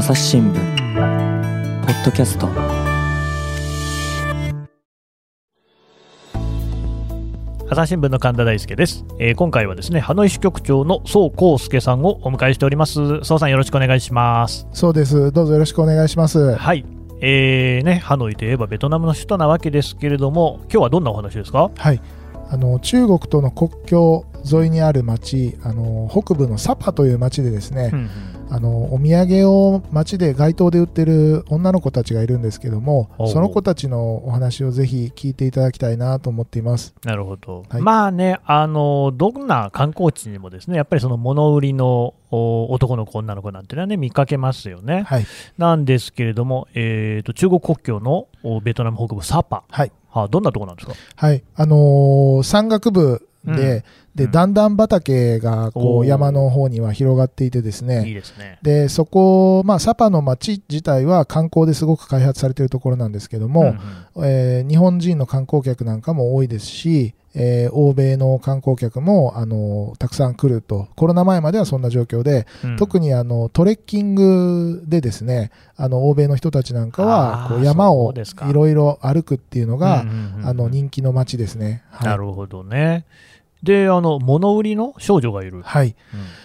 朝日新聞ポッドキャスト。朝日新聞の神田大輔です、えー今回はですねハノイ支局長の宋康介さんをお迎えしております。宋さんよろしくお願いします。そうです。どうぞよろしくお願いします。はい。えーね、ハノイといえばベトナムの首都なわけですけれども、今日はどんなお話ですか？はい。あの中国との国境沿いにある町、あの北部のサパという町でですね、うんあのお土産を町で街頭で売ってる女の子たちがいるんですけどもその子たちのお話をぜひ聞いていただきたいなと思っています。なるほど、はいまあねあの、どんな観光地にもですねやっぱりその物売りのお男の子、女の子なんていうのはね見かけますよね。はい。なんですけれども、えー、と中国国境のおベトナム北部サパ、はい。はどんなところなんですか？はい。あのー山岳部で、うん。で、うん。段々畑がこう山の方には広がっていてですね、いいですね。でそこ、まあ、サパの町自体は観光ですごく開発されているところなんですけども、うんうん。えー日本人の観光客なんかも多いですし、えー欧米の観光客も、あのたくさん来ると。コロナ前まではそんな状況で、うん。特にあのトレッキングでですねあの欧米の人たちなんかはこう山そをいろいろ歩くっていうのが、あの人気の街ですね。はい。なるほどね。で、あの物売りの少女がいる。はい。うん。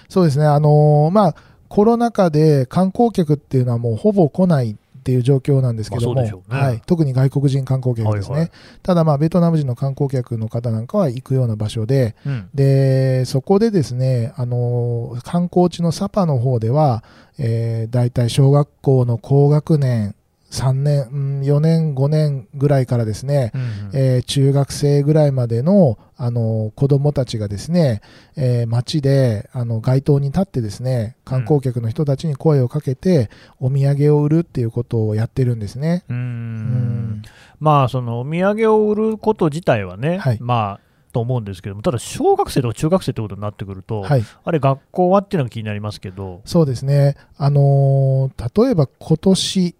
そうですね、あのーまあ、コロナ禍で観光客っていうのはもうほぼ来ないっていう状況なんですけども、まあね。はい、特に外国人観光客ですね、はいはい。ただ、まあ、ベトナム人の観光客の方なんかは行くような場所で、うん。でそこでですね、あのー観光地のサパの方では、えー、大体小学校の高学年、3年、うん4年、5年ぐらいからですね、うんうん。えー中学生ぐらいまでの、あの子供たちがですね、えー街であの街頭に立ってですね観光客の人たちに声をかけて、お土産を売るっていうことをやってるんですね。うーん。うん。まあ、そのお土産を売ること自体はね、はい。まあ、と思うんですけども、ただ、小学生とか中学生ってことになってくると、はい、あれ、学校はっていうのが気になりますけど、そうですね。あのー例えば今年、えー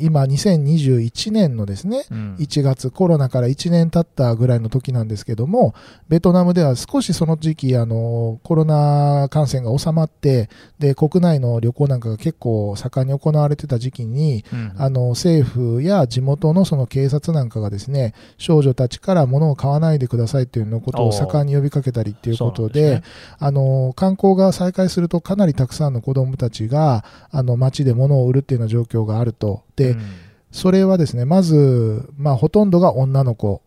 今2021年のですね、うん。1月コロナから1年経ったぐらいの時なんですけどもベトナムでは少しその時期あのコロナ感染が収まってで国内の旅行なんかが結構盛んに行われてた時期にうん。あの政府や地元のその警察なんかがですね少女たちから物を買わないでくださいというのことを盛んに呼びかけたりということですね。あの観光が再開するとかなりたくさんの子どもたちがあの街で物を売るっていうような状況があると。で、うんそれはですね、まず、まあ、ほとんどが女の子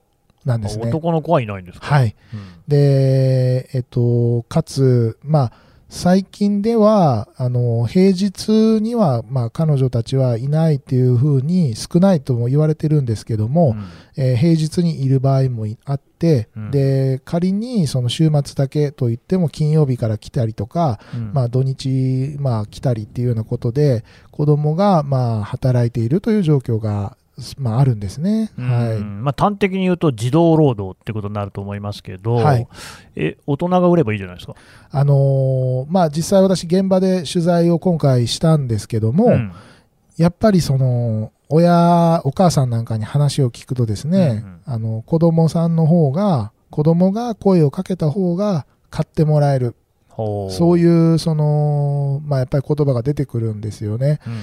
なんですね。男の子はいないんですか、はい。うんで、えっと、かつ、まあ、最近では、あの、平日には、まあ、彼女たちはいないっていうふうに少ないとも言われてるんですけども、うんえー平日にいる場合もいあって、うんで、仮にその週末だけといっても金曜日から来たりとか、うんまあ、土日、まあ、来たりっていうようなことで、子供が、まあ、働いているという状況が、まあ、あるんですね。うんはい。まあ、端的に言うと、児童労働ってことになると思いますけど、はいえ大人が売ればいいじゃないですか。あのーまあ、実際私、現場で取材を今回したんですけども、うんやっぱりその、親、お母さんなんかに話を聞くとですね、うんあの、子供さんの方が、子供が声をかけた方が買ってもらえる。ほそういいう、その、まあ、やっぱり言葉が出てくるんですよね。うん。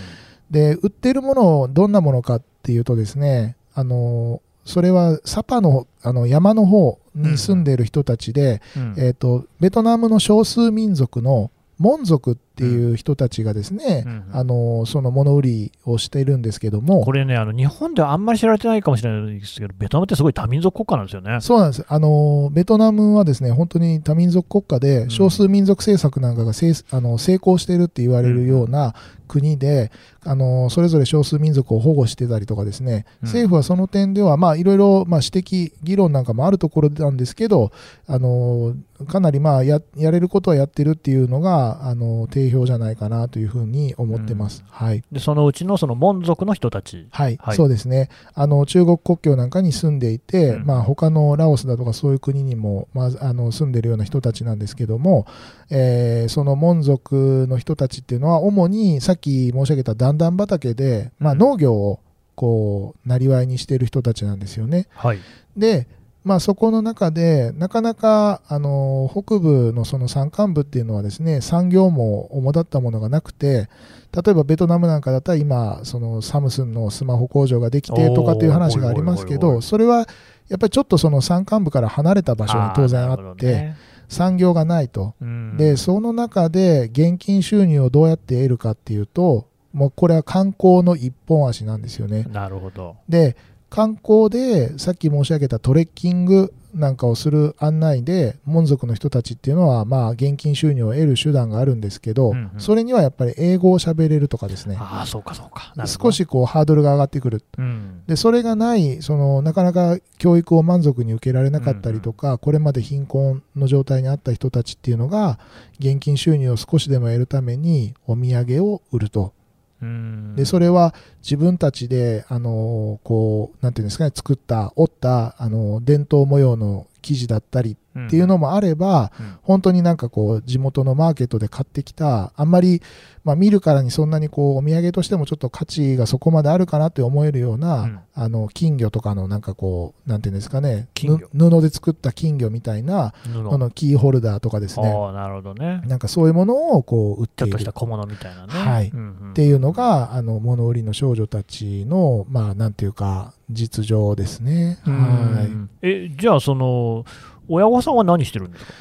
で、売ってるものをどんなものかっていうとですね、あの、それはサパのあの山の方に住んでいる人たちで、うんえー、とベトナムの少数民族のモン族っていう人たちがですね、うんあのその物売りをしているんですけども。これねあの、日本ではあんまり知られてないかもしれないですけど、ベトナムってすごい多民族国家なんですよね。そうなんです。あのベトナムはですね本当に多民族国家うん。で少数民族政策なんかがせいあの成功しているって言われるような国で、あのそれぞれ少数民族を保護してたりとかですね、うん。政府はその点ではまあいろいろまあ指摘議論なんかもあるところなんですけどあのかなりまあややれることはやってるっていうのがあの定評じゃないかなというふうに思ってます。はい。でそのうちのそのモン族の人たち、はい、はい。そうですね。あの中国国境なんかに住んでいて、うん。まあ他のラオスだとかそういう国にも、まあ、あの住んでるような人たちなんですけども、えーそのモン族の人たちっていうのは主にさっき申し上げた段々畑で、まあ、うん。農業をこうなりわいにしている人たちなんですよね。はい。でまあ、そこの中で、なかなか、あの、北部のその山間部っていうのはですね、産業も主だったものがなくて、例えばベトナムなんかだったら今、そのサムスンのスマホ工場ができてとかっていう話がありますけど、それはやっぱりちょっとその山間部から離れた場所に当然あって、産業がないと。うんで、その中で現金収入をどうやって得るかっていうと、もうこれは観光の一本足なんですよね。なるほど。で観光でさっき申し上げたトレッキングなんかをする案内で門族の人たちっていうのはまあ現金収入を得る手段があるんですけど、うんうん。それにはやっぱり英語を喋れるとかですね。ああ、そうかそうか。少、しこうハードルが上がってくる。うん。でそれがないそのなかなか教育を満足に受けられなかったりとか、これまで貧困の状態にあった人たちっていうのが現金収入を少しでも得るためにお土産を売ると。うんでそれは自分たちで、あのこうなんていうんですかね作った折った、あの伝統模様の生地だったりっていうのもあれば、うん。本当になんかこう地元のマーケットで買ってきたあんまり、まあ、見るからにそんなにこうお土産としてもちょっと価値がそこまであるかなって思えるような、うん。あの金魚とかのなんかこうなんていうんですかね布で作った金魚みたいな布。あのキーホルダーとかですね。なるほどね。なんかそういうものをこう売っちょっているとした小物みたいなね。はい。うんうんっていうのが、あの、物売りの少女たちの、まあ、なんていうか、実情ですね。うはい。んえ、じゃあ、その、親御さんは何してるんですか？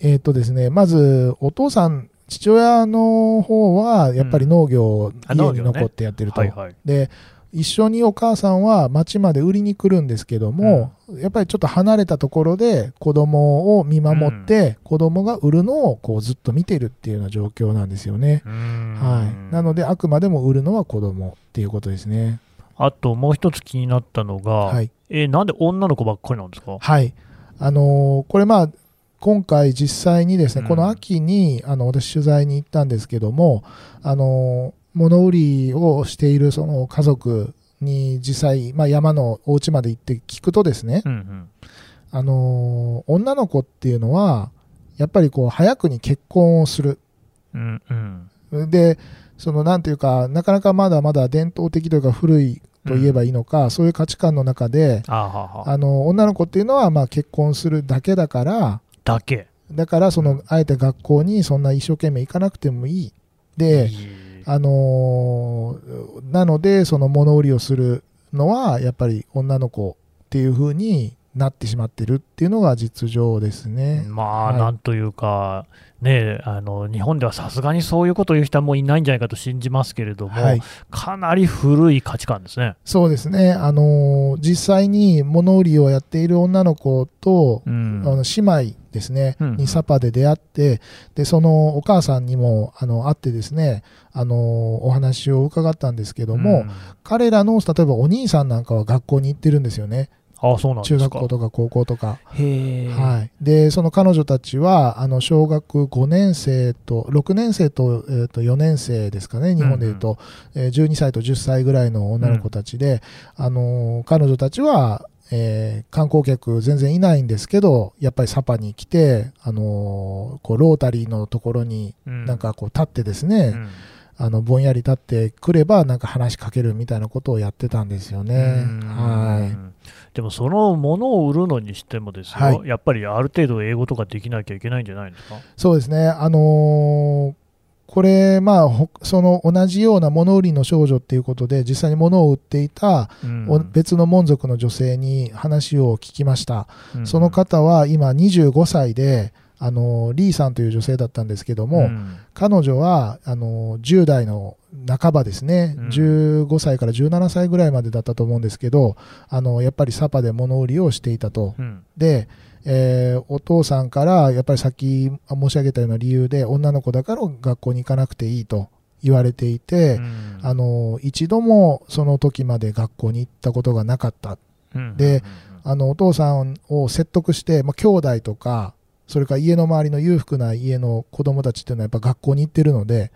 えっ、とですね、まず、お父さん、父親の方は、やっぱり農業、あ家に残ってやってると。はいはい。で、一緒にお母さんは町まで売りに来るんですけども、やっぱりちょっと離れたところで子供を見守って、子供が売るのをこうずっと見てるっていうような状況なんですよね。はい。なので、で、あくまでも売るのは子供っていうことですね。あともう一つ気になったのが、はい。え、なんで女の子ばっかりなんですか？はい。あのーこれまあ、今回実際にですね、うんこの秋に、あの、私取材に行ったんですけども、あのー物売りをしているその家族に実際、まあ山のお家まで行って聞くとですね、うんうん。あのー女の子っていうのは、やっぱりこう、早くに結婚をする。うんうん。で、その、なんていうか、なかなかまだまだ伝統的というか古いと言えばいいのか、そういう価値観の中で、あの、女の子っていうのは、まあ結婚するだけだから、だけ。だから、その、あえて学校にそんな一生懸命行かなくてもいい。で、あのーなので、その物売りをするのは、やっぱり女の子っていう風になってしまってるっていうのが実情ですね。まあ、はいなんというか、ねあの日本ではさすがにそういうことを言う人はもういないんじゃないかと信じますけれども、はい。かなり古い価値観ですね。そうですね。あのー実際に物売りをやっている女の子と、うんあの姉妹ですね、うんにサパで出会って、で、そのお母さんにも、あの、会ってですね、あの、お話を伺ったんですけども、うん彼らの、例えばお兄さんなんかは学校に行ってるんですよね。あそうなんですか。中学校とか高校とか。はい。で、その彼女たちは、あの、小学5年生と、6年生と、えっ、と、4年生ですかね、日本で言うと、えー12歳と10歳ぐらいの女の子たちで、あのー彼女たちは、えー観光客全然いないんですけど、やっぱりサパに来て、あのーこう、ロータリーのところに、うんなんかこう、立ってですね、うんあの、ぼんやり立ってくれば、なんか話しかけるみたいなことをやってたんですよね。うんはい。でもそのものを売るのにしてもですよ、はいやっぱりある程度英語とかできなきゃいけないんじゃないですか？そうですね。あのーこれ、まあ、ほその同じような物売りの少女っていうことで、実際に物を売っていたうんお別の門族の女性に話を聞きました。うんその方は今25歳で、あの、リーさんという女性だったんですけども、ん。彼女は、あの、10代の半ばですね、うん。15歳から17歳ぐらいまでだったと思うんですけど、あの、やっぱりサパで物売りをしていたと。うん。で、えーお父さんから、やっぱりさっき申し上げたような理由で、女の子だから学校に行かなくていいと言われていて、うん。あの、一度もその時まで学校に行ったことがなかった。うん。であの、お父さんを説得して、まあ、兄弟とか、それから家の周りの裕福な家の子供たちっていうのはやっぱ学校に行ってるので、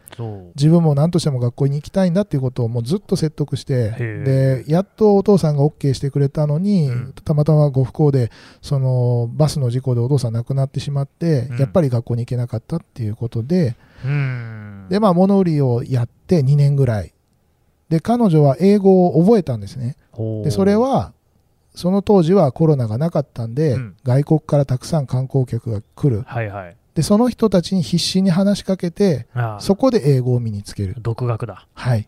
自分も何としても学校に行きたいんだっていうことをもうずっと説得して、へで、やっとお父さんが OK してくれたのに、うん。たまたまご不幸で、そのバスの事故でお父さん亡くなってしまって、うん。やっぱり学校に行けなかったっていうことで、うん。で、まあ物売りをやって2年ぐらい。で、彼女は英語を覚えたんですね。で、それは、その当時はコロナがなかったんで、うん外国からたくさん観光客が来る。はいはい。で、その人たちに必死に話しかけて、そこで英語を身につける。独学だ。はい。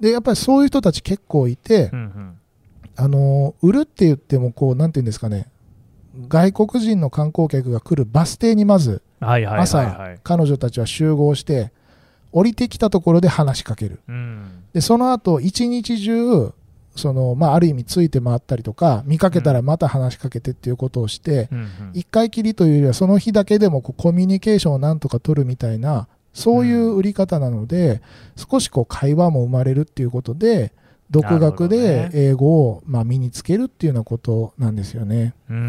で、やっぱりそういう人たち結構いて、うんうん。あのー売るって言っても、こう、なんていうんですかね、外国人の観光客が来るバス停にまず。朝、彼女たちは集合して、降りてきたところで話しかける。うん。で、その後、一日中、その、まあ、ある意味ついて回ったりとか、見かけたらまた話しかけてっていうことをして、うんうん。一回きりというよりは、その日だけでもこうコミュニケーションをなんとか取るみたいな、そういう売り方なので、少しこう会話も生まれるっていうことで、独学でね英語をまあ身につけるっていうようなことなんですよね。うーんう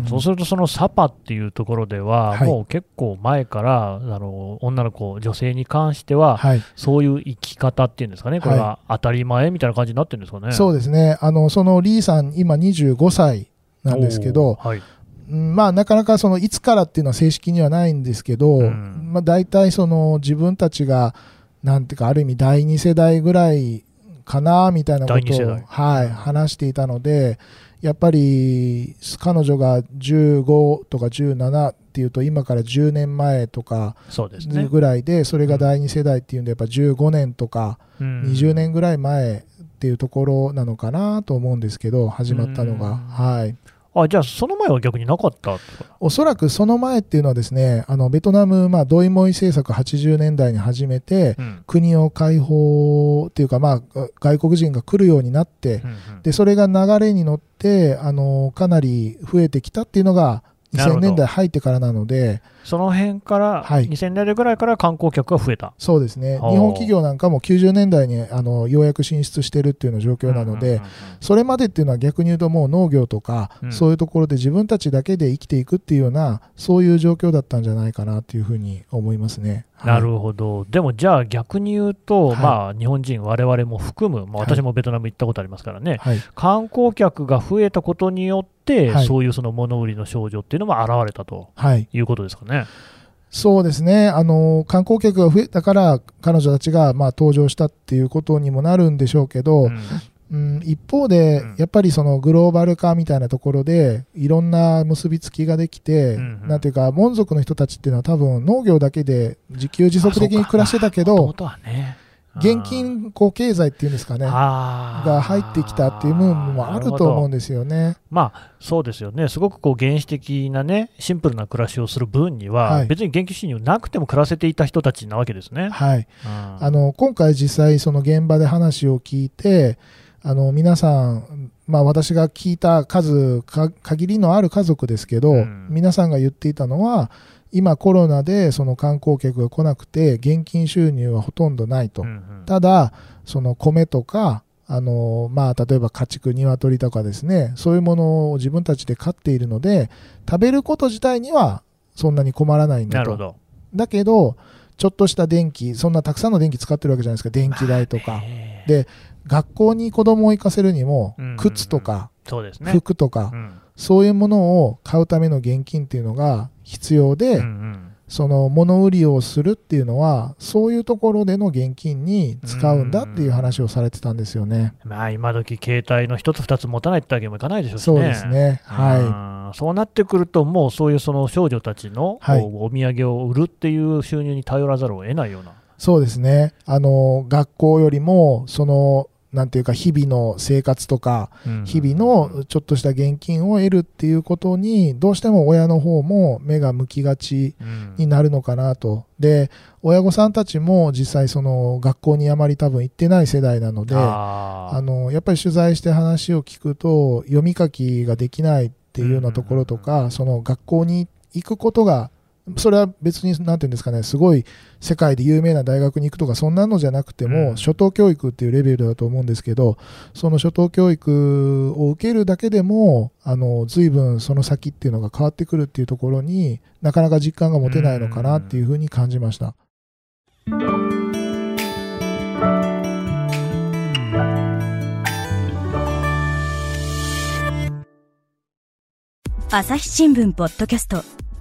んそうすると、そのサパっていうところでは、はいもう結構前からあの女の子、女性に関しては、はい。そういう生き方っていうんですかね、これが当たり前みたいな感じになってるんですかね。そうですね。あの、そのリーさん、今25歳なんですけどはい、うんまあ、なかなかそのいつからっていうのは正式にはないんですけど、うんまあ、大体その自分たちがなんていうかある意味第二世代ぐらいかなみたいなことを、はい、話していたのでやっぱり彼女が15とか17っていうと今から10年前とかそうですね。ぐらいでそれが第二世代っていうんでやっぱ15年とかうん。20年ぐらい前っていうところなのかなと思うんですけど始まったのが。うん。はいあじゃあ、その前は逆になかったおそらくその前っていうのはですね、あのベトナム、まあ、ドイモイ政策80年代に始めて、うん。国を開放っていうか、まあ、外国人が来るようになって、うんうん。で、それが流れに乗って、あの、かなり増えてきたっていうのが、2000なるほど。年代入ってからなので、その辺から、はい。2000年代ぐらいから観光客が増えた。そうですね、日はあ本企業なんかも90年代にあのようやく進出してるっていうような状況なので、それまでっていうのは逆に言うともう農業とか、うん。そういうところで自分たちだけで生きていくっていうようなそういう状況だったんじゃないかなっていうふうに思いますね。なるほど、でもじゃあ逆に言うと、はい。まあ、日本人、我々も含む、まあ、はい。私もベトナム行ったことありますからね、はい、観光客が増えたことによって、はい。そういうその物売りの少女っていうのも現れたとはい、いうことですかね。そうですね。あの観光客が増えたから彼女たちがまあ登場したっていうことにもなるんでしょうけど、うん。うん、一方で、うん。やっぱりそのグローバル化みたいなところでいろんな結びつきができて、うんうん。なんていうか門族の人たちっていうのは多分農業だけで自給自足的に暮らしてたけどね現金こう経済っていうんですかね。が入ってきたっていう部分もあると思うんですよね。まあそうですよね、すごくこう原始的なね、シンプルな暮らしをする分には、はい。別に現金収入なくても暮らせていた人たちなわけですね。はい、うん。あの今回実際その現場で話を聞いてあの皆さん、まあ、私が聞いた数か限りのある家族ですけど、うん。皆さんが言っていたのは今コロナでその観光客が来なくて現金収入はほとんどないと、うんうん。ただその米とかあのまあ、例えば家畜、鶏とかですねそういうものを自分たちで飼っているので食べること自体にはそんなに困らないんだと。だけどちょっとした電気そんなたくさんの電気使ってるわけじゃないですか。電気代とか、で学校に子供を行かせるにもうんうんうん。靴とかそうですね。服とかうん。そういうものを買うための現金っていうのが必要で、うんうんその物売りをするっていうのはそういうところでの現金に使うんだっていう話をされてたんですよね。まあ、今時携帯の一つ二つ持たないってわけにもいかないでしょうしね。そうですね。ははい、そうなってくると、もうそういうその少女たちの、お土産を売るっていう収入に頼らざるを得ないような。い。そうですね。あの、学校よりも、その、なんていうか、日々の生活とか、日々のちょっとした現金を得るっていうことに、どうしても親の方も目が向きがちうん。になるのかなと。で、親御さんたちも実際その学校にあまり多分行ってない世代なので、あの、やっぱり取材して話を聞くと、読み書きができないっていうようなところとか、その学校に行くことが、それは別に、なんていうんですかね、すごい世界で有名な大学に行くとか、そんなのじゃなくても、うん初等教育っていうレベルだと思うんですけど、その初等教育を受けるだけでも、あの、随分その先っていうのが変わってくるっていうところになかなか実感が持てないのかなっていうふうに感じました。朝日新聞ポッドキャスト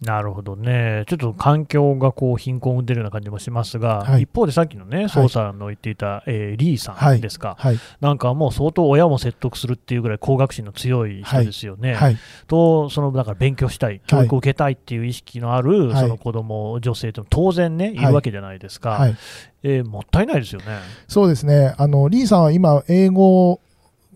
なるほどね、ちょっと環境がこう貧困を生んでるような感じもしますが、はい一方でさっきのね、はい宋さんの言っていた、えーリーさんですか、はい。なんかもう相当親も説得するっていうぐらい工学心の強い人ですよね。はい。と、そのだから勉強したい、教育を受けたいっていう意識のある、はいその子供、女性と当然ね、いるわけじゃないですか、はい。えーもったいないですよね。そうですね。あの、リーさんは今、英語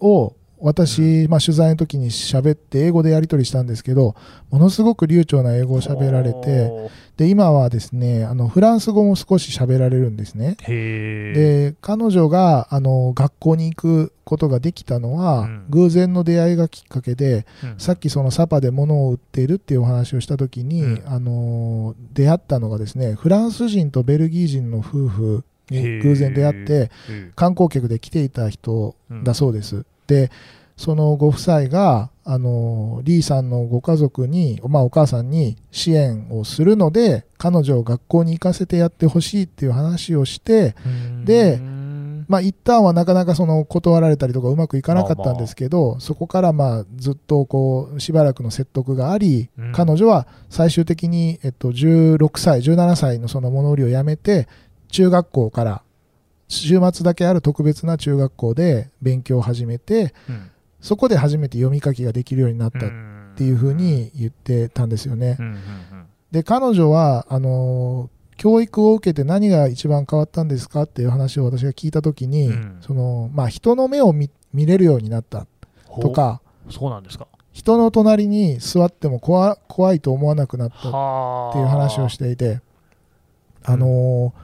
を、私、まあ、取材の時に喋って、英語でやり取りしたんですけど、ものすごく流暢な英語を喋られて、で、今はですね、あの、フランス語も少し喋られるんですね。で、彼女が、あの、学校に行くことができたのは、うん。偶然の出会いがきっかけで、うん。さっきそのサパで物を売っているっていうお話をした時に、うん。あの出会ったのがですねフランス人とベルギー人の夫婦に偶然出会って観光客で来ていた人だそうです、でそのご夫妻があのリーさんのご家族に、まあ、お母さんに支援をするので彼女を学校に行かせてやってほしいっていう話をしてでうん。まあ一旦はなかなかその断られたりとかうまくいかなかったんですけど、そこからまあずっとこうしばらくの説得があり、うん。彼女は最終的にえっと16歳、17歳のその物売りをやめて、中学校から週末だけある特別な中学校で勉強を始めて、うん。そこで初めて読み書きができるようになったっっていうふうに言ってたんですよね。うんうんうん。で、彼女は、あの教育を受けて何が一番変わったんですかっていう話を私が聞いたときに、うん。その、まあ、人の目を見見れるようになったほとか、う。そうなんですか。人の隣に座っても怖怖いと思わなくなったっはていう話をしていて、あの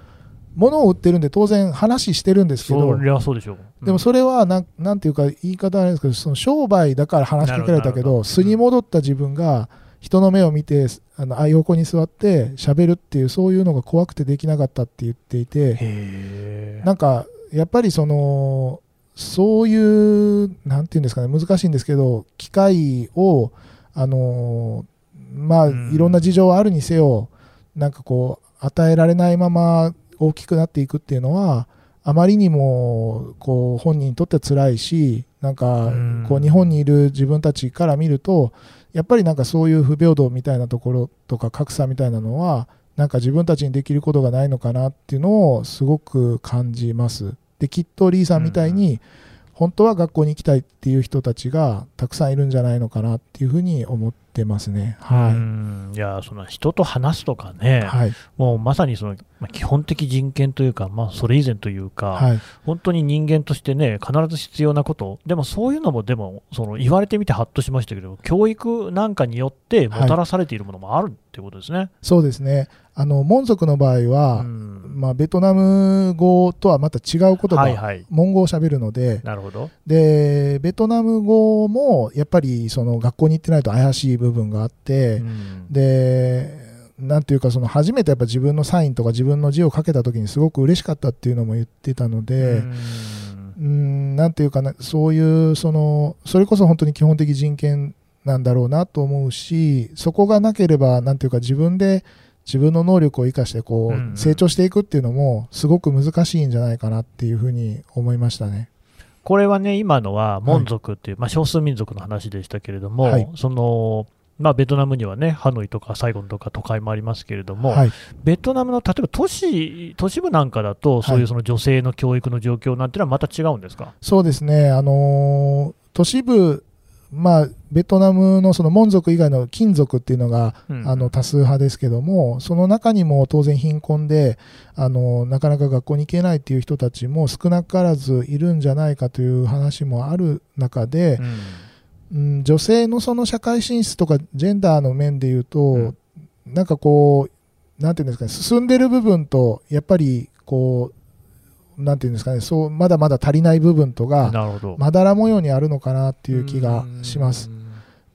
物を売ってるんで当然話してるんですけそど、りゃそうでしょう。でもそれはなんなんていうか言い方あれですけど、その商売だから話しかけられたけど、素に戻った自分が人の目を見て、あのあ横に座って喋るっていう、そういうのが怖くてできなかったって言っていて。なんかやっぱりその、そういう、なんていうんですかね、難しいんですけど、機会を、あのまあ、うんいろんな事情はあるにせよ、なんかこう、与えられないまま大きくなっていくっていうのは、あまりにもこう本人にとっては辛いし、なんかうんこう日本にいる自分たちから見ると、やっぱりなんかそういう不平等みたいなところとか格差みたいなのは、なんか自分たちにできることがないのかなっていうのをすごく感じます。で、きっとリーさんみたいに、本当は学校に行きたいっていう人たちがたくさんいるんじゃないのかなっていうふうに思ってますね。はうんいや、その人と話すとかね、い。はい。もうまさにその、まあ、基本的人権というか、まあ、それ以前というか、はい。本当に人間としてね、必ず必要なこと、でもそういうのも、でも、その言われてみてハッとしましたけど、教育なんかによってもたらされているものもあるっていうことですね。そうですね。あの、モン族の場合は、うんまあ、ベトナム語とはまた違う言葉、はいはい。モン語を喋るので、なるほど。で、ベトナム語もやっぱりその学校に行ってないと怪しい部分があって、うんで、なんていうか、その初めてやっぱ自分のサインとか自分の字を書けた時にすごく嬉しかったっていうのも言ってたので、うんうん、なんていうかな、そういう、その、それこそ本当に基本的人権なんだろうなと思うし、そこがなければ、なんていうか自分で自分の能力を生かしてこう成長していくっていうのも、すごく難しいんじゃないかなっていうふうに思いましたね。これはね、今のは、モン族っていう、まあ、少数民族の話でしたけれども、はい。その、まあ、ベトナムにはね、ハノイとかサイゴンとか都会もありますけれども、はい。ベトナムの例えば都市都市部なんかだと、そういうその女性の教育の状況なんていうのはまた違うんですか、そうですね、あのー都市部、まあ、ベトナムのそのモン族以外の金族っていうのが、うん。あの多数派ですけども、その中にも当然貧困で、あのなかなか学校に行けないっていう人たちも少なからずいるんじゃないかという話もある中でう、ん。うん、女性のその社会進出とかジェンダーの面で言うと、うん。なんかこう、なんていうんですかね、進んでる部分と、やっぱりこう、なんていうんですかね、そうまだまだ足りない部分とが、なるほど。まだら模様にあるのかなっていう気がしますう。ん。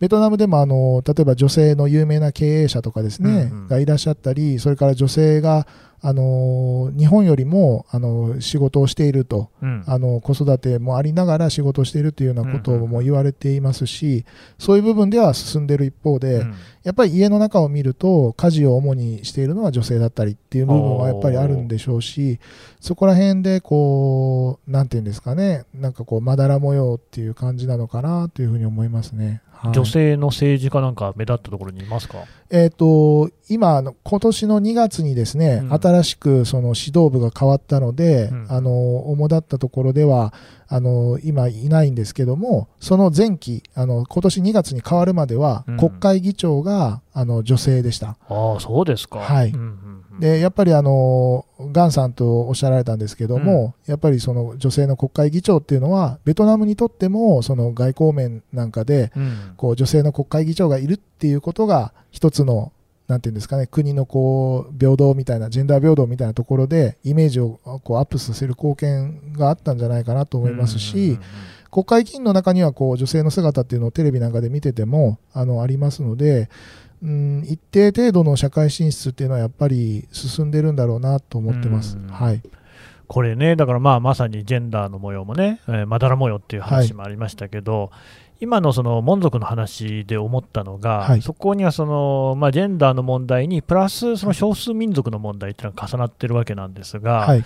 ベトナムでもあの例えば女性の有名な経営者とかですね、うんうん。がいらっしゃったり、それから女性があの日本よりもあの仕事をしていると、うん。あの子育てもありながら仕事をしているというようなことも言われていますし、そういう部分では進んでいる一方で、うん。やっぱり家の中を見ると家事を主にしているのは女性だったりっていう部分はやっぱりあるんでしょうしそこら辺でこうなんていうんですかねなんかこうまだら模様っていう感じなのかなというふうに思いますね。はい。女性の政治家なんか目立ったところにいますか？えー、と今、あの今年の2月にですね、うん。新しくその指導部が変わったので、うん。あの主だったところではあの今いないんですけども、その前期、あの今年2月に変わるまでは、うん。国会議長があの女性でした。ああ、そうですか。はい。うんうんうん。でやっぱりあのガンさんとおっしゃられたんですけども、やっぱりその女性の国会議長っていうのは、ベトナムにとってもその外交面なんかで、うん。こう女性の国会議長がいるっていうことが一つのなんていうんですかね国のこう平等みたいなジェンダー平等みたいなところでイメージをこうアップさせる貢献があったんじゃないかなと思いますし、国会議員の中にはこう女性の姿っていうのをテレビなんかで見ててもあのありますので、うん、一定程度の社会進出っていうのはやっぱり進んでるんだろうなと思ってます。うん。はい、これね、だからまあまさにジェンダーの模様もね、えーまだら模様っていう話もありましたけど、今のその門族の話で思ったのが、はい。そこにはその、まあ、ジェンダーの問題に、プラスその少数民族の問題っていうのが重なってるわけなんですが、はい、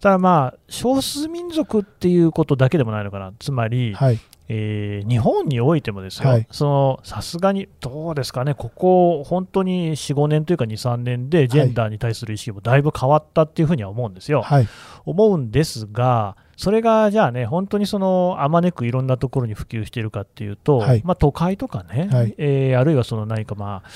ただまあ、少数民族っていうことだけでもないのかな、つまり、はい、えー日本においてもですよ、さすがにどうですかね、ここ、本当に4、5年というか2、3年で、ジェンダーに対する意識もだいぶ変わったっていうふうには思うんですよ。はい、思うんですが、それがじゃあね、本当にそのあまねくいろんなところに普及しているかっていうと、はい。まあ、都会とかね、はい。えーあるいはその何か、まあ、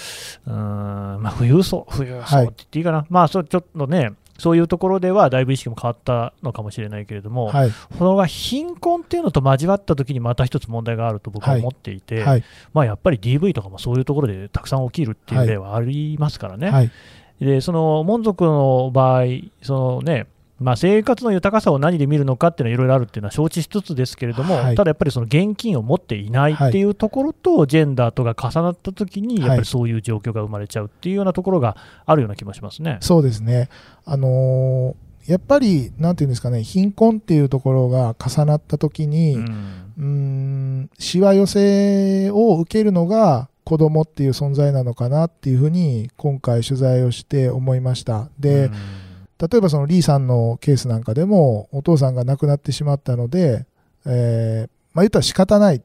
うーんまあ、富裕層、富裕層はいって言っていいかな、まあ、そうちょっとね、そういうところではだいぶ意識も変わったのかもしれないけれども、はい、そのが貧困っていうのと交わったときにまた一つ問題があると僕は思っていて、はい、まあ、やっぱり DV とかもそういうところでたくさん起きるっていう例はありますからね。はい、でその門族の場合、そのねまあ、生活の豊かさを何で見るのかっていうのはいろいろあるっていうのは承知しつつですけれども、はいただやっぱりその現金を持っていないっていうところと、ジェンダーとが重なったときに、はいやっぱりそういう状況が生まれちゃうっていうようなところがあるような気もしますね。そうですね。あのーやっぱり、なんていうんですかね、貧困っていうところが重なったときに、うん、しわ寄せを受けるのが子供っていう存在なのかなっていうふうに、今回取材をして思いました。で、うん例えばそのリーさんのケースなんかでも、お父さんが亡くなってしまったので、えーまあ言ったら仕方ないっ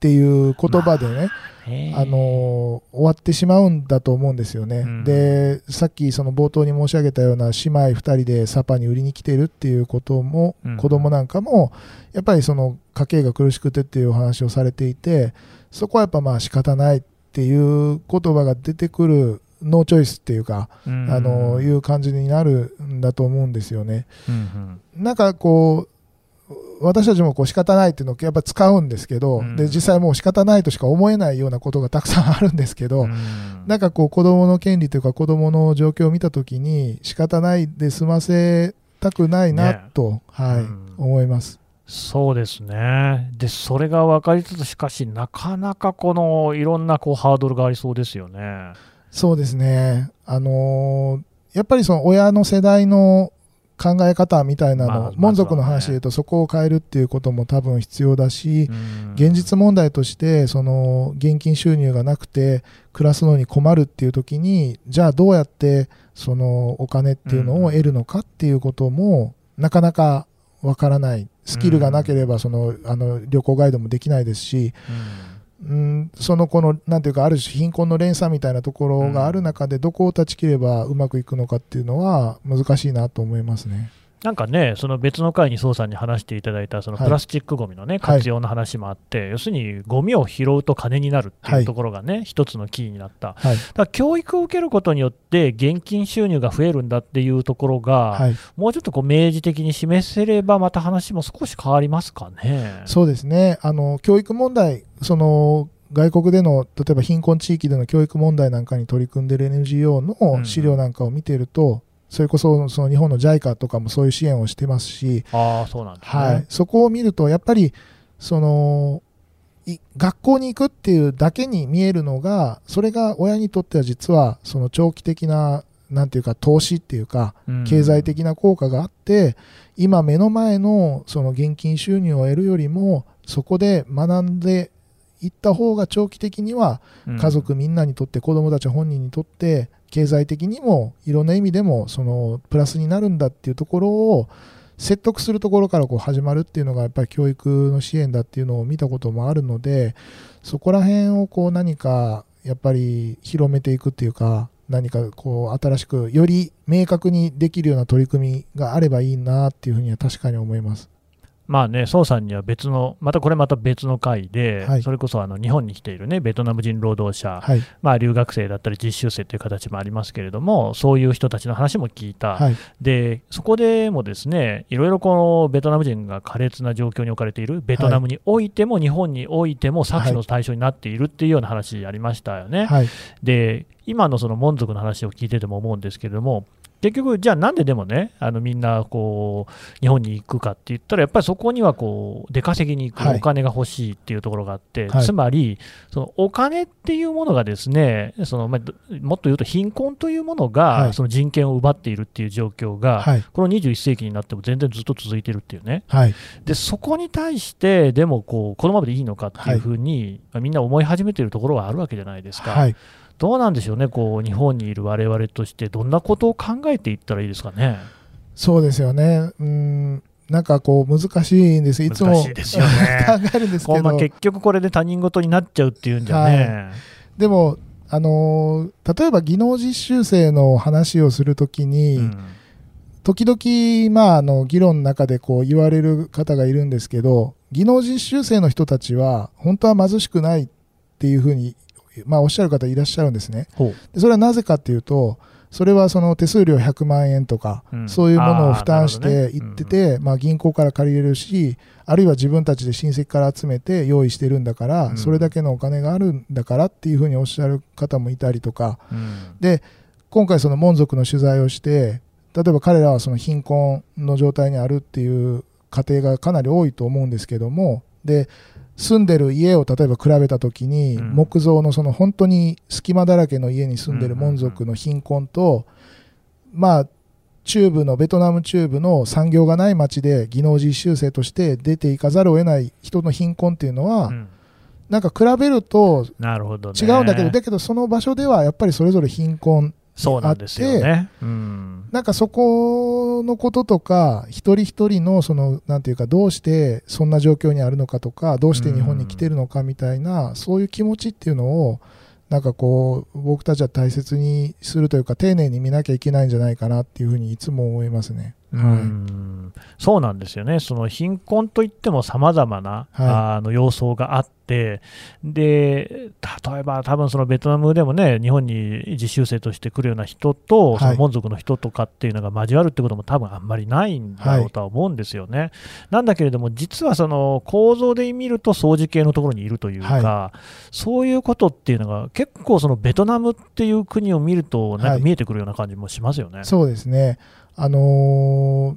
ていう言葉でね、へー。あの終わってしまうんだと思うんですよね。うん。でさっきその冒頭に申し上げたような姉妹2人でサパに売りに来てるっていうことも、うん。子供なんかもやっぱりその家計が苦しくてっていうお話をされていてそこはやっぱまあ仕方ないっていう言葉が出てくるノーチョイスっていうか、うんあのいう感じになるんだと思うんですよね。うんなんかこう私たちもこう仕方ないっていうのをやっぱ使うんですけど、うんで実際もう仕方ないとしか思えないようなことがたくさんあるんですけど、うんなんかこう子供の権利というか子供の状況を見たときに仕方ないで済ませたくないなねと、はいうん思います。そうですね。で、それが分かりつつ、しかし、なかなかこのいろんなこうハードルがありそうですよね。そうですね。あのーやっぱりその親の世代の考え方みたいなの、まあまずはね門族の話で言うとそこを変えるっていうことも多分必要だし、うん。現実問題としてその現金収入がなくて暮らすのに困るっていう時にじゃあどうやってそのお金っていうのを得るのかっていうこともなかなかわからない。スキルがなければそのあの旅行ガイドもできないですし、うん、んその子のなんていうかある種貧困の連鎖みたいなところがある中でどこを断ち切ればうまくいくのかっていうのは難しいなと思いますね。なんかね、その別の回に宋さんに話していただいた、そのはい。プラスチックごみのね、はい。活用の話もあって、要するに、ゴミを拾うと金になるっていうところがね、一つのキーになった。はい、だ教育を受けることによって、現金収入が増えるんだっていうところが、はい、もうちょっとこう明示的に示せれば、また話も少し変わりますかね。そうですね。あの教育問題その外国での例えば貧困地域での教育問題なんかに取り組んでいる NGO の資料なんかを見ていると、それこそその日本の JICA とかもそういう支援をしてますし、ああ、そうなんですね。はい、そこを見るとやっぱりそのい学校に行くっていうだけに見えるのがそれが親にとっては実はその長期的ななんていうか投資っていうかうん。経済的な効果があって、今目の前のその現金収入を得るよりもそこで学んでいった方が長期的にはうん。家族みんなにとって子どもたち本人にとって経済的にもいろんな意味でもそのプラスになるんだっていうところを説得するところからこう始まるっていうのがやっぱり教育の支援だっていうのを見たこともあるのでそこら辺をこう何かやっぱり広めていくっていうか何かこう新しくより明確にできるような取り組みがあればいいなっていうふうには確かに思います。まあね、宋さんには別の、またこれまた別の回で、はい。それこそあの日本に来ているね、ベトナム人労働者、はい、まあ、留学生だったり実習生という形もありますけれども、そういう人たちの話も聞いた、はい、でそこでもですねいろいろこのベトナム人が苛烈な状況に置かれている、ベトナムにおいても日本においても搾取の対象になっているっていうような話ありましたよね。はい、で今のその門族の話を聞いてても思うんですけれども、結局、じゃあなんででもね、あのみんなこう日本に行くかって言ったら、やっぱりそこにはこう出稼ぎに行くはい。お金が欲しいっていうところがあって、はい。つまり、そのお金っていうものがですね、そのまあどもっと言うと貧困というものがはい。その人権を奪っているっていう状況が、はい、この21世紀になっても全然ずっと続いてるっていうね、はい、でそこに対して、でもこうこのままでいいのかっていうふうに、まあみんな思い始めているところはあるわけじゃないですか。はい。どうなんでしょうね、こう日本にいる我々として、どんなことを考えていったらいいですかね？そうですよね。うん、なんかこう難しいんです。いつもね 考えるんですけど、まあ結局これで他人事になっちゃうっていうんじゃね、でもあのー例えば技能実習生の話をするときに、うん時々まああの議論の中でこう言われる方がいるんですけど、技能実習生の人たちは本当は貧しくないっていうふうにまあおっしゃる方いらっしゃるんですね。でそれはなぜかっていうと。それはその手数料100万円とか、うん。そういうものを負担していってて、まあ、銀行から借りれるし、あるいは自分たちで親戚から集めて用意してるんだから、うん。それだけのお金があるんだからっていうふうにおっしゃる方もいたりとか、うん。で今回、その門族の取材をして、例えば彼らはその貧困の状態にあるっていう家庭がかなり多いと思うんですけども、で住んでる家を例えば比べたときに、うん。木造のその本当に隙間だらけの家に住んでる門族の貧困と、まあ、中部のベトナム中部の産業がない町で技能実習生として出ていかざるを得ない人の貧困っていうのは、うん。なんか比べると。違うんだけど、だけどその場所ではやっぱりそれぞれ貧困そうなんですよね。うんなんかそこのこととか、一人一人のその、なんていうか、どうしてそんな状況にあるのかとか、どうして日本に来てるのかみたいな、そういう気持ちっていうのを、なんかこう、僕たちは大切にするというか、丁寧に見なきゃいけないんじゃないかなっていうふうにいつも思いますね。うん。そうなんですよね、その貧困といってもさまざまな、はあの要素があって、で例えば多分そのベトナムでもね、日本に実習生として来るような人と、はい。その門族の人とかっていうのが交わるってことも多分あんまりないんだろうとは思うんですよね。なんだけれども、実はその構造で見ると、掃除系のところにいるというか、はそういうことっていうのが、結構、そのベトナムっていう国を見ると、なんかはい。見えてくるような感じもしますよね。そうですね。あのー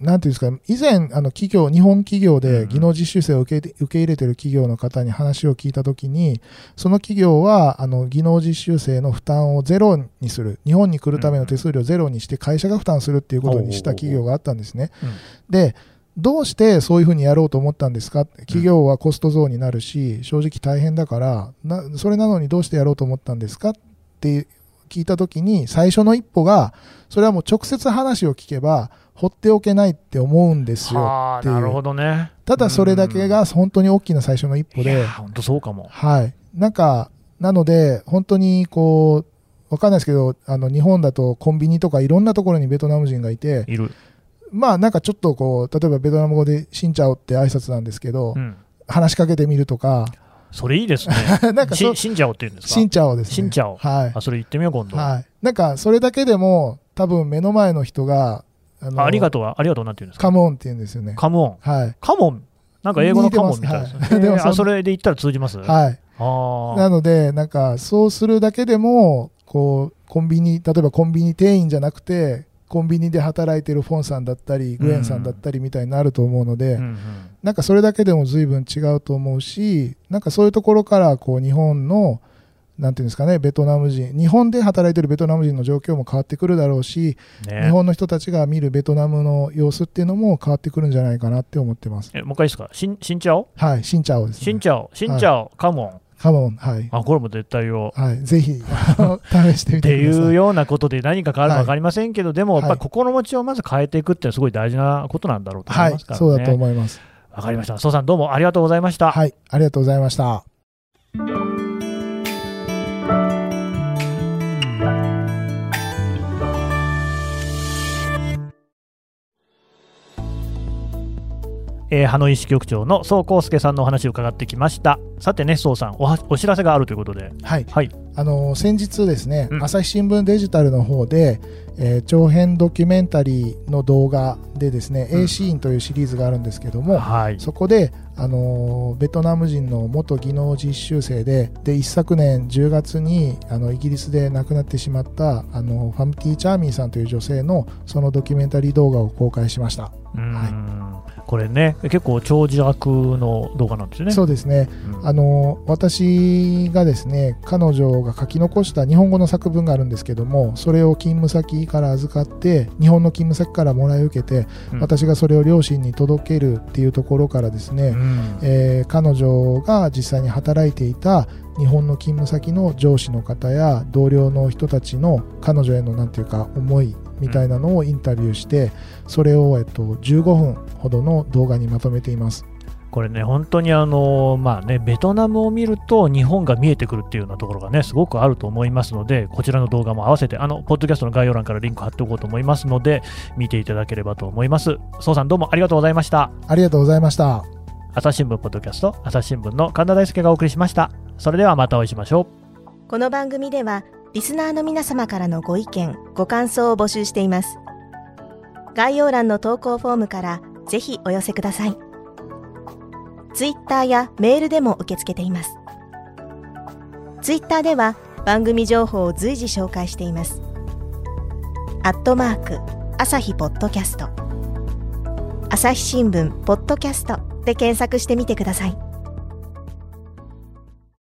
なんていうんですか、以前、あの企業、日本企業で技能実習生を受け受け入れてる企業の方に話を聞いたときに、その企業はあの技能実習生の負担をゼロにする、日本に来るための手数料をゼロにして、会社が負担するっていうことにした企業があったんですね。うん。でどうしてそういうふうにやろうと思ったんですか？企業はコスト増になるし、正直大変だからな、それなのにどうしてやろうと思ったんですか？って聞いたときに、最初の一歩が、それはもう直接話を聞けば、放っておけないって思うんですよっていう。はあなるほどね。ただそれだけが本当に大きな最初の一歩で本当そうかも。はい。なんか、なので、本当にこう、わかんないですけど、あの、日本だとコンビニとかいろんなところにベトナム人がいて、いる。まあなんかちょっとこう、例えばベトナム語でシンチャオって挨拶なんですけど、うん。話しかけてみるとか、それいいですね。なんかそし、死んじゃおって言うんですか？シンチャオですね。シンチャオはい。あ、それ言ってみよう、今度。はい。なんかそれだけでも、多分目の前の人が、ああありがととうは、ありがとうなんて言うんですか？カモンって言うんですよね。カモン。はい。カモン？なんか英語のカモンみたいですね。はいでもそあ、それで言ったら通じます？はい。あなので、なんかそうするだけでも、こう、コンビニ、例えばコンビニ店員じゃなくて、コンビニで働いてるフォンさんだったり、グエンさんだったりみたいになると思うので、あ。うんうんなんかそれだけでも随分違うと思うし、なんかそういうところからこう日本のなんていうんですかね、ベトナム人、日本で働いてるベトナム人の状況も変わってくるだろうし、ね日本の人たちが見るベトナムの様子っていうのも変わってくるんじゃないかなって思ってます。えもう一回いいですか、しんしんちゃお？はい、新茶をですね。しんちゃお、しんちゃお、カモン。カモン、はい。あ、これも絶対よ。はい、ぜひ、試してみっててください。いうようなことで何か変わるか分かりませんけど、でも、やっぱはいり心持ちをまず変えていくっていうのはすごい大事なことなんだろうと思はいいます、からね。そうだと思います。わかりました。蘇さんどうもありがとうございました。はい、ありがとうございました。えー、羽野市局長の宋康介さんのお話を伺ってきました。さてね、宋さんおは、お知らせがあるということで。はい、はい。あの先日ですね、うん朝日新聞デジタルの方で、えー長編ドキュメンタリーの動画でですね、うん A シーンというシリーズがあるんですけども、はい。そこで、あのベトナム人の元技能実習生でで一昨年10月にあのイギリスで亡くなってしまったあのファムティ・チャーミーさんという女性のそのドキュメンタリー動画を公開しました。うーんこれね、結構長尺の動画なんですよね。そうですね。うん。あの私がですね彼女が書き残した日本語の作文があるんですけどもそれを勤務先から預かって日本の勤務先からもらい受けて、うん。私がそれを両親に届けるっていうところからですね、うん。えー彼女が実際に働いていた日本の勤務先の上司の方や同僚の人たちの彼女へのなんていうか思いみたいなのをインタビューして、それを、えっと、15分ほどの動画にまとめています。これね、本当にあの、まあね、ベトナムを見ると日本が見えてくるっていうようなところがね、すごくあると思いますので、こちらの動画も合わせて、あの、ポッドキャストの概要欄からリンク貼っておこうと思いますので、見ていただければと思います。宋さんどうもありがとうございました。ありがとうございました。朝日新聞ポッドキャスト、朝日新聞の神田大輔がお送りしました。それではまたお会いしましょう。この番組ではリスナーの皆様からのご意見ご感想を募集しています。概要欄の投稿フォームからぜひお寄せください。ツイッターやメールでも受け付けています。ツイッターでは番組情報を随時紹介しています。アットマーク朝日ポッドキャスト。朝日新聞ポッドキャストで検索してみてください。